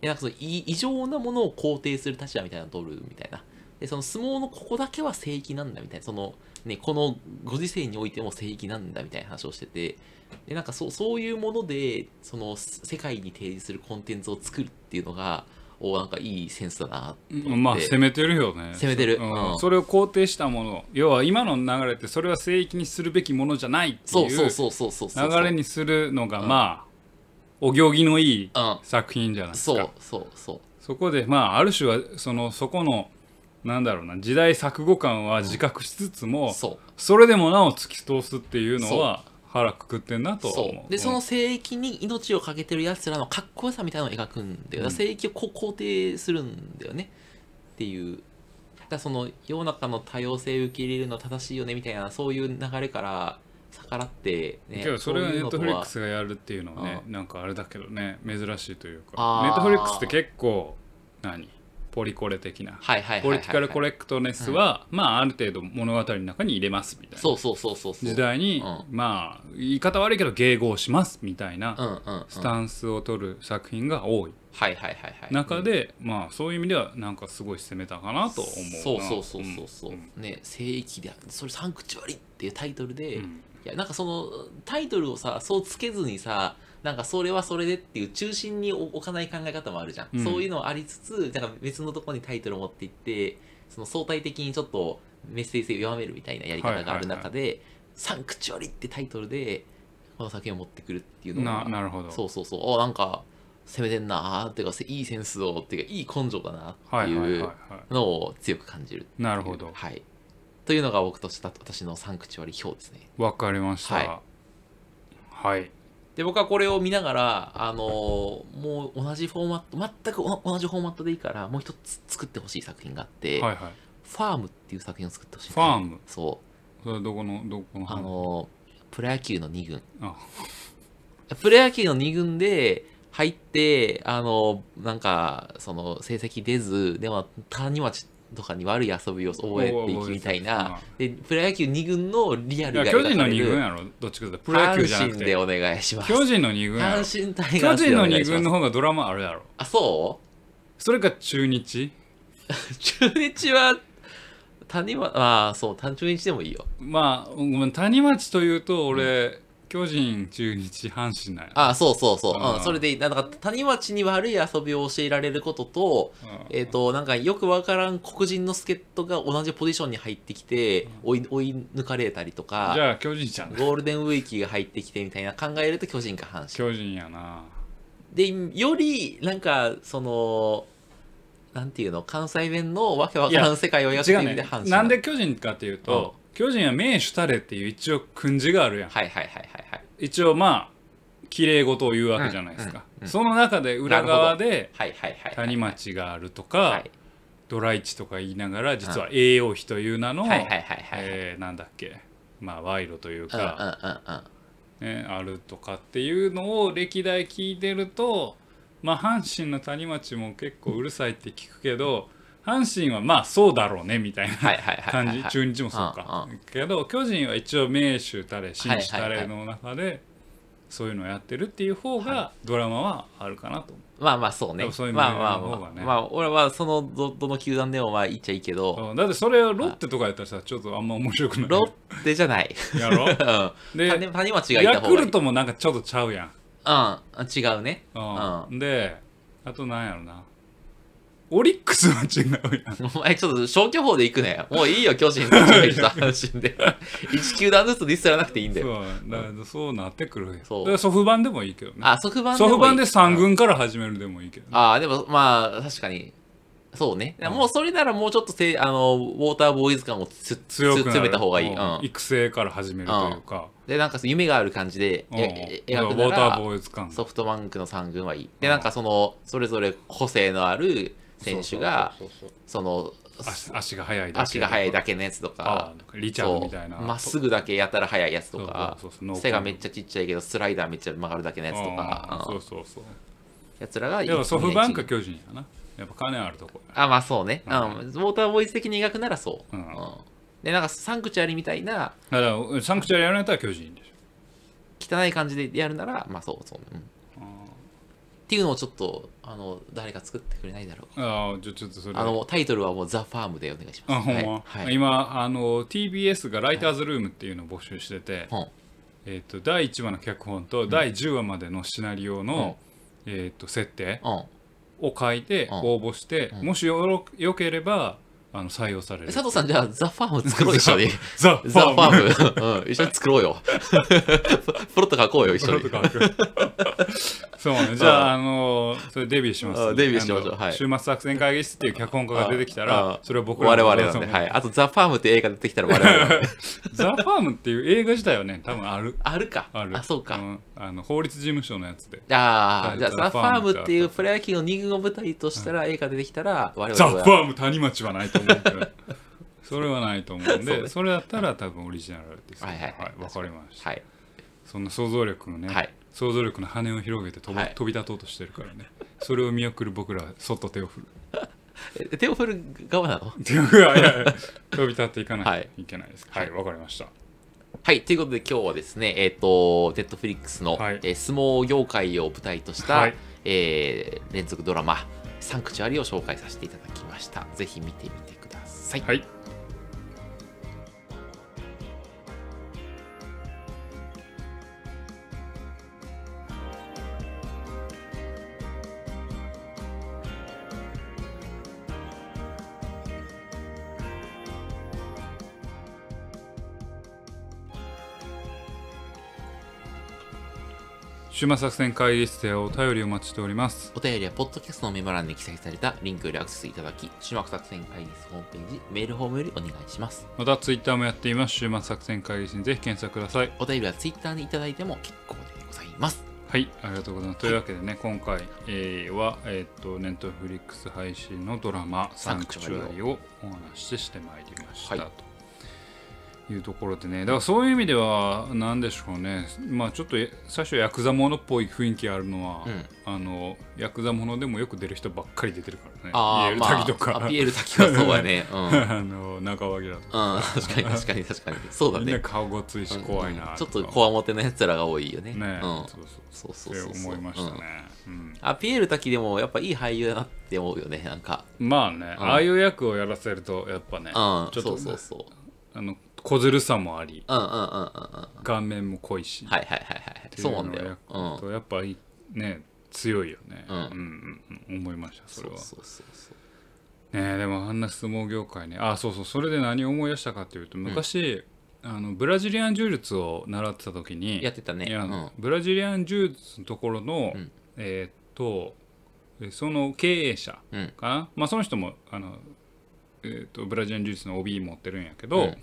[SPEAKER 2] でなんかその異常なものを肯定する立場みたいなのを取るみたいな。でその相撲のここだけは聖域なんだみたいな。そのね、このご時世においても聖域なんだみたいな話をしてて。でなんかそうそういうものでその世界に提示するコンテンツを作るっていうのがおなんかいいセンスだな
[SPEAKER 1] まあ攻めてるよね。
[SPEAKER 2] 攻めてる。
[SPEAKER 1] う。ん。
[SPEAKER 2] うん。
[SPEAKER 1] それを肯定したもの要は今の流れってそれは聖域にするべきものじゃないっていう
[SPEAKER 2] そうそうそうそう
[SPEAKER 1] 流れにするのが
[SPEAKER 2] うん。
[SPEAKER 1] まあお行儀のいい
[SPEAKER 2] うん。
[SPEAKER 1] 作品じゃないですか。
[SPEAKER 2] そうそうそう。
[SPEAKER 1] そこでまあある種はそのそこのなんだろうな時代錯誤感は自覚しつつも、
[SPEAKER 2] そう。
[SPEAKER 1] それでもなお突き通すっていうのは腹くくってんなと
[SPEAKER 2] そう。でその聖域に命を懸けてるやつらのかっこよさみたいなのを描くんだよ、
[SPEAKER 1] うん。
[SPEAKER 2] 聖域をこう肯定するんだよねっていう。だその世の中の多様性を受け入れるのは正しいよねみたいなそういう流れから逆らって、ね、
[SPEAKER 1] けどそれはネットフリック
[SPEAKER 2] ス
[SPEAKER 1] スがやるっていうのはねなんかあれだけどね珍しいというか。ネットフリックスって結構何？ポリコレ的な。ポリティカルコレクトネスは、まあある程度物語の中に入れますみたいな。
[SPEAKER 2] そうそうそうそうそう。
[SPEAKER 1] 時代に、
[SPEAKER 2] う
[SPEAKER 1] まあ言い方悪いけど迎合しますみたいな
[SPEAKER 2] うんうん、うん、
[SPEAKER 1] スタンスを取る作品が多い。中で、まあそういう意味ではなんかすごい攻めたかなと思うな。
[SPEAKER 2] そうそうそうそうそう、
[SPEAKER 1] ん。
[SPEAKER 2] ね聖域でそれサンクチュアリっていうタイトルで、い
[SPEAKER 1] うん。
[SPEAKER 2] やなんかそのタイトルをさそうつけずにさなんかそれはそれでっていう中心に置かない考え方もあるじゃん、
[SPEAKER 1] うん。
[SPEAKER 2] そういうのはありつつなんか別のところにタイトルを持っていってその相対的にちょっとメッセージ性を弱めるみたいなやり方がある中で、サンクチュアリってタイトルでこの作品を持ってくるっていうの
[SPEAKER 1] な
[SPEAKER 2] が
[SPEAKER 1] なるほど。
[SPEAKER 2] そうそうそう。おなんか攻めてんなーっていうかいいセンスをっていうかいい根性だなって
[SPEAKER 1] はいはいはい
[SPEAKER 2] い。う
[SPEAKER 1] は
[SPEAKER 2] のを強く感じる
[SPEAKER 1] なるほど。
[SPEAKER 2] はい。というのが僕とした私のサンクチュアリ表ですね。
[SPEAKER 1] いわかりました。
[SPEAKER 2] は
[SPEAKER 1] はい、
[SPEAKER 2] で僕はこれを見ながらあのーもう同じフォーマット全くお同じフォーマットでいいからもう一つ作ってほしい作品があって、
[SPEAKER 1] はいはい。
[SPEAKER 2] ファームっていう作品を作ってほしい、
[SPEAKER 1] ファーム？
[SPEAKER 2] そ
[SPEAKER 1] それどこのどこの
[SPEAKER 2] うあのープロ野球の2軍。
[SPEAKER 1] あ。
[SPEAKER 2] プロ野球の2軍で入ってあのなんかその成績出ずでも谷町とかに悪い遊びを覚えていきみたいな。でプロ野球2軍のリアルが
[SPEAKER 1] 巨人の
[SPEAKER 2] 描かれ
[SPEAKER 1] 2軍
[SPEAKER 2] る
[SPEAKER 1] やろ。どっちかというとプロ野球じゃなく
[SPEAKER 2] 阪神で
[SPEAKER 1] て
[SPEAKER 2] お願いします。
[SPEAKER 1] 巨人の2軍やろ。
[SPEAKER 2] 阪神タイガース
[SPEAKER 1] 巨人の2
[SPEAKER 2] でお願いします。
[SPEAKER 1] 軍の方がドラマあるやろ。
[SPEAKER 2] あそう？
[SPEAKER 1] それか中日？
[SPEAKER 2] 中日は谷町ああそう中日でもいいよ。
[SPEAKER 1] まあごめん谷町というと俺、巨人中日阪神なんや
[SPEAKER 2] ああそうそうそう、うん、それでなんか谷町に悪い遊びを教えられることと
[SPEAKER 1] うん。
[SPEAKER 2] えっ、となんかよくわからん黒人の助っ人が同じポジションに入ってきて追い追い抜かれたりとか
[SPEAKER 1] じゃあ巨人じゃん。
[SPEAKER 2] ゴールデンウィーキーが入ってきてみたいな考えると巨人か阪神。
[SPEAKER 1] 巨人やな。
[SPEAKER 2] でよりなんかそのなんていうの関西弁のわけわからん世界をやってみて阪神
[SPEAKER 1] なんで巨人かっていうと、巨人は名手たれっていう一応訓示があるやん。
[SPEAKER 2] はいはいはいはいはい
[SPEAKER 1] 一応まあ綺麗事を言うわけじゃないですか、
[SPEAKER 2] うんうん
[SPEAKER 1] その中で裏側で谷町があるとか、
[SPEAKER 2] はい。
[SPEAKER 1] ドライチとか言いながら実は栄養費という名の、えーなんだっけまあ賄賂という
[SPEAKER 2] うんうん
[SPEAKER 1] か、
[SPEAKER 2] うんうん。
[SPEAKER 1] ね、あるとかっていうのを歴代聞いてるとまあ阪神の谷町も結構うるさいって聞くけど阪神はまあそうだろうねみたいな感
[SPEAKER 2] はい
[SPEAKER 1] じ中日もそうか。
[SPEAKER 2] うん
[SPEAKER 1] けど巨人は一応名手たれ紳士たれの中でそういうのをやってるっていう方がドラマはあるかなと。思
[SPEAKER 2] まあまあそうね。
[SPEAKER 1] そういう
[SPEAKER 2] まあまあまあまあ俺はそのどどの球団でもまあ言っちゃいいけど。
[SPEAKER 1] だってそれをロッテとかやったらさちょっとあんま面白くない。
[SPEAKER 2] ロッテじゃない。
[SPEAKER 1] やろ？
[SPEAKER 2] うん。
[SPEAKER 1] で
[SPEAKER 2] 谷谷町がいた
[SPEAKER 1] ヤクルトもなんかちょっとちゃうやん。
[SPEAKER 2] うん。違うね。
[SPEAKER 1] うん。であとなんやろなオリックスは違うやん。
[SPEAKER 2] お前ちょっと消去法で行くね。もういいよ巨人と阪神で。1球団ずつディスらなくていいんだよ。
[SPEAKER 1] そうだそうなってくるよ
[SPEAKER 2] そう。
[SPEAKER 1] だからソフ版でもいいけどね。
[SPEAKER 2] あソフバン
[SPEAKER 1] ソフ版で3
[SPEAKER 2] 軍
[SPEAKER 1] 軍から始めるでもいいけどね。
[SPEAKER 2] ああでもまあ確かに。そうね、
[SPEAKER 1] うん。
[SPEAKER 2] もうそれならもうちょっとせあのウォーターボーイズ感をつ
[SPEAKER 1] 強く
[SPEAKER 2] 詰めた方がいい、
[SPEAKER 1] う
[SPEAKER 2] うん。ん、
[SPEAKER 1] 育成から始めるというか。
[SPEAKER 2] でなんか夢がある感じで
[SPEAKER 1] う。ん
[SPEAKER 2] え
[SPEAKER 1] ウォ
[SPEAKER 2] 描くな
[SPEAKER 1] ーター
[SPEAKER 2] ら
[SPEAKER 1] ボーイズ感。
[SPEAKER 2] ソフトバンクの3軍はいい。でなんかそのそれぞれ個性のある選手が
[SPEAKER 1] そ
[SPEAKER 2] の
[SPEAKER 1] 足足が速いだけ
[SPEAKER 2] 足が速いだけのやつと
[SPEAKER 1] あ
[SPEAKER 2] か
[SPEAKER 1] リチャー
[SPEAKER 2] そう。
[SPEAKER 1] ドみたいな。
[SPEAKER 2] まっすぐだけやたら速いやつとか。背がめっちゃちっちゃいけどスライダーめっちゃ曲がるだけのやつとか。
[SPEAKER 1] そうそうそう。
[SPEAKER 2] やつらがいい
[SPEAKER 1] でもソフバンか
[SPEAKER 2] いい
[SPEAKER 1] 巨人やな。やっぱ金あるとこ
[SPEAKER 2] あまあそうね、うん。
[SPEAKER 1] うん。
[SPEAKER 2] ウォーターボーイズ的に描くならそう、
[SPEAKER 1] うん。
[SPEAKER 2] でなんかサンクチュアリみたいな。
[SPEAKER 1] だからサンクチュアリやられたら巨人でし
[SPEAKER 2] 汚い感じでやるならまあそうそう、うん、っ
[SPEAKER 1] ょ
[SPEAKER 2] ていうのをちょっとあの誰か作ってくれないだろう。か
[SPEAKER 1] ああじゃあちょっとそれ。
[SPEAKER 2] あのタイトルはもう「ザ・ファームでお願いします。
[SPEAKER 1] あほんま、
[SPEAKER 2] はい。はい。
[SPEAKER 1] 今あの TBS がライターズルームっていうのを募集してて、
[SPEAKER 2] うん
[SPEAKER 1] えー、と第1話の脚本と第10話までのシナリオの、えー、と設定
[SPEAKER 2] うん。
[SPEAKER 1] を書いて
[SPEAKER 2] うん。
[SPEAKER 1] 応募して、
[SPEAKER 2] うん。
[SPEAKER 1] もしよろよければあの採用される
[SPEAKER 2] え佐藤さんじゃあザ・ファーム作ろう一緒に。
[SPEAKER 1] ザ・フ
[SPEAKER 2] ザ・ファ
[SPEAKER 1] ァーム。
[SPEAKER 2] うん、一緒に作ろうよ。プロット書こうよ一緒に。
[SPEAKER 1] そうね。じゃああのそれデビューします。
[SPEAKER 2] あデビューしましょう。はい。
[SPEAKER 1] 週末作戦会議室っていう脚本家が出てきた
[SPEAKER 2] あ
[SPEAKER 1] ら
[SPEAKER 2] あ
[SPEAKER 1] それは僕ら
[SPEAKER 2] 我
[SPEAKER 1] の
[SPEAKER 2] 々なんで、はい。あと、ザ・ファームって映画出てきたら我々。
[SPEAKER 1] ザ・ファームっていう映画自体はね多分ある。
[SPEAKER 2] あるか。
[SPEAKER 1] ある。
[SPEAKER 2] そうか。
[SPEAKER 1] ん。あの法律事務所のやつで。
[SPEAKER 2] ああ、
[SPEAKER 1] はい
[SPEAKER 2] じゃあ、ザ・
[SPEAKER 1] ザ
[SPEAKER 2] ファームっていうプロ野球の2軍を舞台としたら映画出てきたら、我々
[SPEAKER 1] ザ・フ
[SPEAKER 2] は。
[SPEAKER 1] ァーム谷町はないと それはないと思うんでそれだったら多分オリジナルです
[SPEAKER 2] はいはいはい。
[SPEAKER 1] わかりました。
[SPEAKER 2] はい。
[SPEAKER 1] そんな想像力のね、
[SPEAKER 2] はい。
[SPEAKER 1] 想像力の羽を広げて飛,、
[SPEAKER 2] はい。
[SPEAKER 1] 飛び立とうとしてるからね。それを見送る僕らはそっと手を振る。
[SPEAKER 2] え手を振る側なの？
[SPEAKER 1] 飛び立っていかないとい。けないです。
[SPEAKER 2] はい
[SPEAKER 1] はい。わ、かりました。
[SPEAKER 2] はい。ということで今日はですね、えっ、と、ネットフリックスの、
[SPEAKER 1] はい。
[SPEAKER 2] えー相撲業界を舞台とした、
[SPEAKER 1] はい。
[SPEAKER 2] えー連続ドラマ、サンクチュアリを紹介させていただきました。ぜひ見てみてください。
[SPEAKER 1] はい週末作戦会議室ではお便りをお待ちしております
[SPEAKER 2] お便りはポッドキャストのメモ欄に記載されたリンクよりアクセスいただき、終幕作戦会議室ホームページ、メールフォームよりお願いします。
[SPEAKER 1] またツイッターもやっています週末作戦会議室にぜひ検索ください
[SPEAKER 2] お便りはツイッターにいただいても結構でございます。
[SPEAKER 1] はい、ありがとうございます。というわけでね、今回、えーは、えっ、と、ネットフリックス配信のドラマ、サンクチュアリをお話ししてまいりましたと。
[SPEAKER 2] はい
[SPEAKER 1] いうところでね。だからそういう意味では何でしょうね。まあちょっと最初ヤクザものっぽい雰囲気あるのは、
[SPEAKER 2] うん。
[SPEAKER 1] あのヤクザものでもよく出る人ばっかり出てるからね。
[SPEAKER 2] ああ、
[SPEAKER 1] ピエール
[SPEAKER 2] まあ、
[SPEAKER 1] 滝とか、
[SPEAKER 2] あピエール滝はそうやね。うん。うん、
[SPEAKER 1] あの中脇だとか。
[SPEAKER 2] 確かに確かに確かに。そうだ
[SPEAKER 1] みんな
[SPEAKER 2] ね。
[SPEAKER 1] 顔ごついし怖いな
[SPEAKER 2] うんちょっと
[SPEAKER 1] こ
[SPEAKER 2] こわもてのやつらが多いよね。
[SPEAKER 1] ね、
[SPEAKER 2] うん。
[SPEAKER 1] そうそう
[SPEAKER 2] そうそう。そう
[SPEAKER 1] 思いましたね。
[SPEAKER 2] う、ん。
[SPEAKER 1] うん。
[SPEAKER 2] あ、ピエール滝でもやっぱいい俳優だなって思うよね、なんか。
[SPEAKER 1] まあね、
[SPEAKER 2] うん。
[SPEAKER 1] ああいう役をやらせるとやっぱね、
[SPEAKER 2] うん、
[SPEAKER 1] ちょっと
[SPEAKER 2] そうそうそう。
[SPEAKER 1] あの小ずるさもあり
[SPEAKER 2] うんうんうんうんうん。はい
[SPEAKER 1] 顔面も濃いし、
[SPEAKER 2] はいはいはい。そうなんだよ。うん。
[SPEAKER 1] とやっぱりね強いよね、
[SPEAKER 2] うん
[SPEAKER 1] うんうんうん思いましたそれは
[SPEAKER 2] そうそうそう
[SPEAKER 1] ねでもあんな相撲業界ねあそうそうそれで何を思い出したかっていうと昔、あのブラジリアン柔術を習ってた時に
[SPEAKER 2] やってたね。
[SPEAKER 1] いや、
[SPEAKER 2] うん。
[SPEAKER 1] ブラジリアン柔術のところの、
[SPEAKER 2] うん
[SPEAKER 1] えーっとえその経営者
[SPEAKER 2] うん。
[SPEAKER 1] かな、まあ、その人もあの、えーっとブラジリアン柔術の OB 持ってるんやけど、
[SPEAKER 2] うん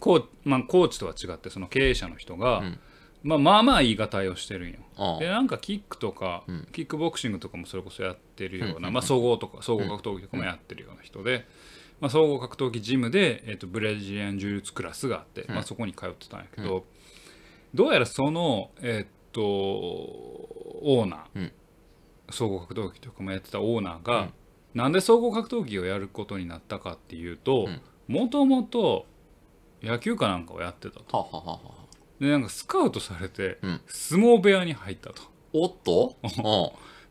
[SPEAKER 1] コーまあ、コーチとは違ってその経営者の人が、
[SPEAKER 2] うん。
[SPEAKER 1] まあ、まあまあ言い方をしてるんよ。
[SPEAKER 2] あ
[SPEAKER 1] でなんかキックとか、
[SPEAKER 2] うん。
[SPEAKER 1] キックボクシングとかもそれこそやってるような、
[SPEAKER 2] うんうん
[SPEAKER 1] まあ、総合とか総合格闘技とかもやってるような人で、まあ、総合格闘技ジムで、えー、とブラジリアン柔術クラスがあって、
[SPEAKER 2] うん。
[SPEAKER 1] まあ、そこに通ってたんやけど、どうやらその、えっ、とオーナー、
[SPEAKER 2] うん。
[SPEAKER 1] 総合格闘技とかもやってたオーナーが、
[SPEAKER 2] うん。
[SPEAKER 1] なんで総合格闘技をやることになったかっていうと
[SPEAKER 2] うん。
[SPEAKER 1] もともと野球かなんかをやってたと。
[SPEAKER 2] はははは
[SPEAKER 1] でなんかスカウトされて、
[SPEAKER 2] うん
[SPEAKER 1] 相撲部屋に入ったと。
[SPEAKER 2] おっと？うん。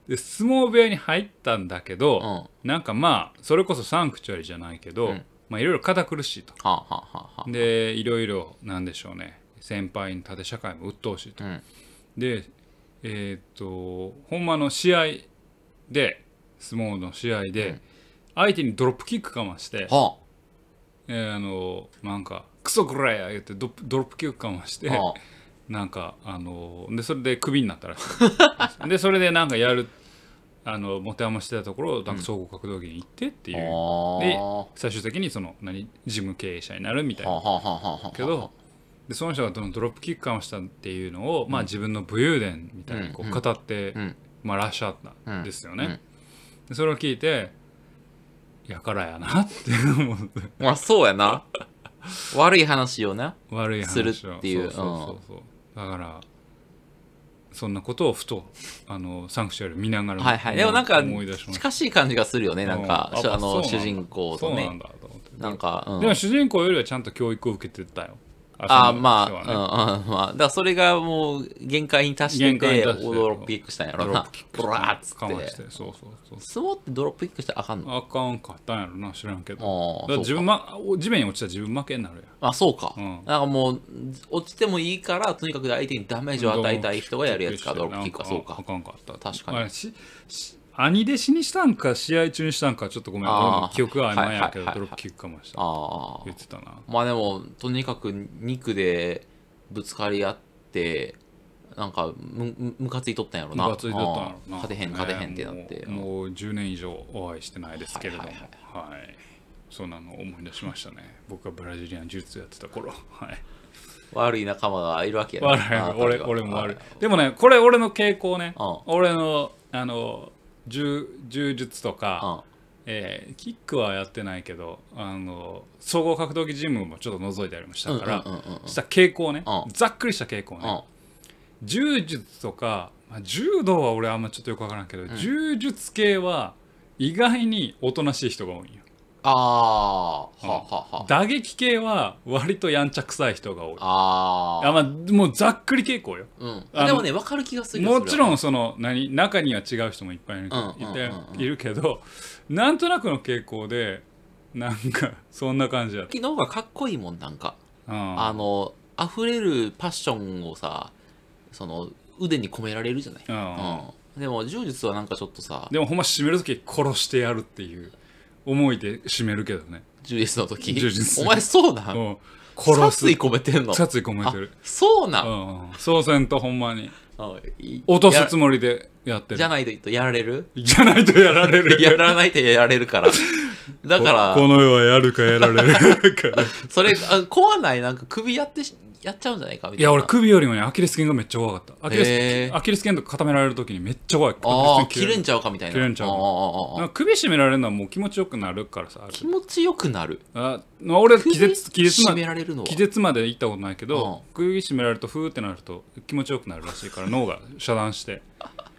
[SPEAKER 1] で相撲部屋に入ったんだけど、
[SPEAKER 2] うん。は
[SPEAKER 1] なんかまあそれこそサンクチュアリじゃないけど、
[SPEAKER 2] うん
[SPEAKER 1] まあいろいろ堅苦しいと。
[SPEAKER 2] あはあはあはあ。
[SPEAKER 1] でいろいろなんでしょうね先輩に縦社会も鬱陶しいと。
[SPEAKER 2] うん。
[SPEAKER 1] でえーっとほんまの試合で相撲の試合で、
[SPEAKER 2] うん
[SPEAKER 1] 相手にドロップキックかまして、
[SPEAKER 2] は
[SPEAKER 1] えーあのなんか「クソくらや!」言ってドドロップキックかまして、なんかあのでそれでクビになったらしい。でそれでなんかやるあの持て余してたところなんか総合格闘技に行ってっていう、
[SPEAKER 2] あ。
[SPEAKER 1] で
[SPEAKER 2] は
[SPEAKER 1] 最終的にその何事務経営者になるみたいな。けどでその人がどのドロップキックかましたっていうのを、まあ自分の武勇伝みたいにこ
[SPEAKER 2] うん。
[SPEAKER 1] う語って、
[SPEAKER 2] うん。
[SPEAKER 1] まあらっしゃったんですよね、
[SPEAKER 2] うん。
[SPEAKER 1] でそれを聞いてやからやなって思って。
[SPEAKER 2] まあそうやな。悪い話よな。
[SPEAKER 1] 悪い話を
[SPEAKER 2] するっていう
[SPEAKER 1] そうそうそうそうだからそんなことをふとあのサンクチュアリ見ながら
[SPEAKER 2] はいはい。でもなんか近しい感じがするよね。なんか、
[SPEAKER 1] うん
[SPEAKER 2] あの主人公とね。
[SPEAKER 1] そうなんだと思って
[SPEAKER 2] なんか、うん
[SPEAKER 1] でも主人公よりはちゃんと教育を受けてたよ
[SPEAKER 2] あまあ、うんうん、まあ、だからそれがもう限界に達してて、ドロップキックしたんやろな。
[SPEAKER 1] ド
[SPEAKER 2] ラーっつって。て。
[SPEAKER 1] そうそうそう。
[SPEAKER 2] 相撲ってドロップキックしてあかんの？
[SPEAKER 1] あかんかったんやろな知らんけど。自分。ま、地面に落ちたら自分負けになるやん。
[SPEAKER 2] あ、そうか。
[SPEAKER 1] うん。
[SPEAKER 2] なんかもう、落ちてもいいから、とにかく相手にダメージを与えたい人がやるやつか、ドロップキックはそうか。
[SPEAKER 1] あかんかった。
[SPEAKER 2] 確かに
[SPEAKER 1] 兄弟子にしたんか試合中にしたんかちょっとごめん記憶は曖昧やけど
[SPEAKER 2] はいはいはいはい
[SPEAKER 1] ドロップキックかもした
[SPEAKER 2] ああ
[SPEAKER 1] 言。ってたな。
[SPEAKER 2] まあでも、とにかく肉でぶつかり合って、なんかむ、むむかついとったんやろな。
[SPEAKER 1] ムカついとったんやろな。
[SPEAKER 2] 勝てへん、勝てへんってなって。
[SPEAKER 1] ねもうもう10年以上お会いしてないですけれども。
[SPEAKER 2] はいはい
[SPEAKER 1] はいそんなの思い出しましたね。僕がブラジリアン柔術やってた頃。はい。
[SPEAKER 2] 悪い仲間がいるわけやね
[SPEAKER 1] 悪い。
[SPEAKER 2] あなたには。
[SPEAKER 1] 俺俺も悪い。
[SPEAKER 2] は
[SPEAKER 1] でもねこれ俺の傾向ね。
[SPEAKER 2] うん
[SPEAKER 1] 俺のあの柔柔術とか、
[SPEAKER 2] うん。
[SPEAKER 1] えーキックはやってないけどあの総合格闘技ジムもちょっと覗いてありましたから、した傾向ね、
[SPEAKER 2] うん。
[SPEAKER 1] ざっくりした傾向ね、
[SPEAKER 2] うん。
[SPEAKER 1] 柔術とか、まあ、柔道は俺あんまちょっとよくわからんけど、柔術系は意外におとなしい人が多いんよ
[SPEAKER 2] ああ、はあはあはあ。
[SPEAKER 1] 打撃系は割とやんちゃくさい人が多い
[SPEAKER 2] ああ。
[SPEAKER 1] あまあもうざっくり傾向よ
[SPEAKER 2] うん。
[SPEAKER 1] あの
[SPEAKER 2] でもね、わかる気がするよ
[SPEAKER 1] もちろん
[SPEAKER 2] そ
[SPEAKER 1] その何中には違う人もいっぱいいる,、
[SPEAKER 2] うんうんうんうん
[SPEAKER 1] いるけどなんとなくの傾向でなんか そんな感じだっ
[SPEAKER 2] れは昨日がかっこいいもん、なんか。
[SPEAKER 1] た、うん
[SPEAKER 2] あの、溢れるパッションをさ、その、腕に込められるじゃない。
[SPEAKER 1] うん
[SPEAKER 2] うん。でも、柔術はなんかちょっとさ、
[SPEAKER 1] でもほんま締める時殺してやるっていう思いで締めるけどね、
[SPEAKER 2] 柔術の時？
[SPEAKER 1] 柔術
[SPEAKER 2] お前そうなん？
[SPEAKER 1] うん、殺す。
[SPEAKER 2] 殺意込めてんの？
[SPEAKER 1] 殺意込め
[SPEAKER 2] あ
[SPEAKER 1] てる、
[SPEAKER 2] そうなん？
[SPEAKER 1] うん、そうせんとほんまに。
[SPEAKER 2] あい
[SPEAKER 1] 落とすつ
[SPEAKER 2] や
[SPEAKER 1] もりでやってる。
[SPEAKER 2] じゃないとやられる？
[SPEAKER 1] じゃないとやられる。
[SPEAKER 2] やらないとやられるから。だから、
[SPEAKER 1] ここの世はやるかやられるか。ら
[SPEAKER 2] それ、あ怖ないなんか首やってし、やっちゃうんじゃないかみたいな。
[SPEAKER 1] いや俺首よりもねアキレス腱がめっちゃ怖かった。アキレスアキレス腱とか固められる時にめっちゃ怖い
[SPEAKER 2] ああ切れんちゃうかみたいな。
[SPEAKER 1] 切れんちゃう首絞められるのはもう気持ちよくなるからさ
[SPEAKER 2] 気持ちよくなる。
[SPEAKER 1] あまあ俺気絶気絶まで気絶まで行ったことないけど
[SPEAKER 2] うん。
[SPEAKER 1] 首絞められるとフーってなると気持ちよくなるらしいから脳が遮断して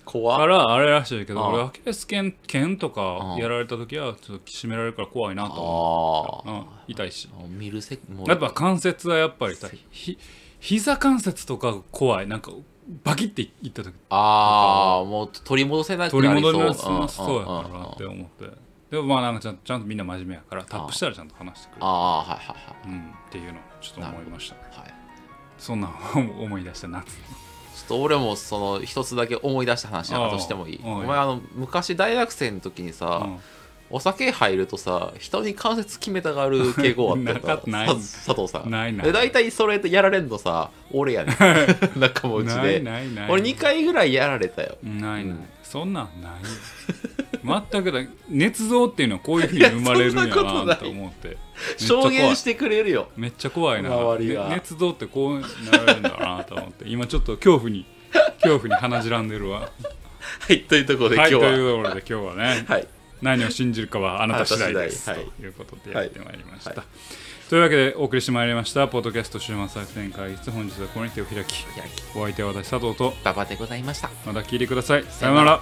[SPEAKER 2] 怖っ。
[SPEAKER 1] からあれらしいけど
[SPEAKER 2] うん
[SPEAKER 1] 俺アキレス腱腱とか
[SPEAKER 2] うん
[SPEAKER 1] やられた時はちょっと締められるから怖いなと思う、うん、痛いし。
[SPEAKER 2] 見るせもう。
[SPEAKER 1] やっぱ関節はやっぱりさひ膝関節とか怖い。なんかバキっていった時。
[SPEAKER 2] ああもう取り戻せなく
[SPEAKER 1] 取り
[SPEAKER 2] なり
[SPEAKER 1] 戻りなさそうやからなって思って。でもまあなんかちゃんちゃんとみんな真面目やからタップしたらちゃんと話してくれる。
[SPEAKER 2] ああ。はいはいはい。
[SPEAKER 1] うん、っていうのをちょっと思いました。
[SPEAKER 2] はい。
[SPEAKER 1] そんなん思い出したな
[SPEAKER 2] ちょっと俺もその一つだけ思い出した話なんかとしてもいい？お前あの昔大学生の時にさ、
[SPEAKER 1] うん。
[SPEAKER 2] お酒入るとさ人に関節決めたがる傾向あったよ
[SPEAKER 1] な
[SPEAKER 2] 佐藤さん。
[SPEAKER 1] ないない。
[SPEAKER 2] で大体それやられんのさ俺やねん。仲間内
[SPEAKER 1] ない
[SPEAKER 2] で。
[SPEAKER 1] ないない
[SPEAKER 2] 俺2回ぐらいやられたよ。
[SPEAKER 1] ないない、
[SPEAKER 2] うん。
[SPEAKER 1] そんなんないよ全くだ捏造っていうのはこういうふうに生まれるんや
[SPEAKER 2] なこと
[SPEAKER 1] 思って。
[SPEAKER 2] 証言してくれるよ。
[SPEAKER 1] めっちゃ怖いな。捏造ってこうなるんだなと思って。今ちょっと恐怖に恐怖に鼻じらんでるわ。
[SPEAKER 2] はいというところで
[SPEAKER 1] はいと
[SPEAKER 2] 今日は、
[SPEAKER 1] いうところで今日はね
[SPEAKER 2] はい。
[SPEAKER 1] 何を信じるかはあなた次第です
[SPEAKER 2] あなた次第。
[SPEAKER 1] ということでやってまいりました、
[SPEAKER 2] はい。は
[SPEAKER 1] というわけでお送りしてまいりましたポッドキャスト週末作戦会議室。本日はこれに手を開き
[SPEAKER 2] 開き。
[SPEAKER 1] お相手は私佐藤と
[SPEAKER 2] 馬場でございました。
[SPEAKER 1] また聞いてください。さようなら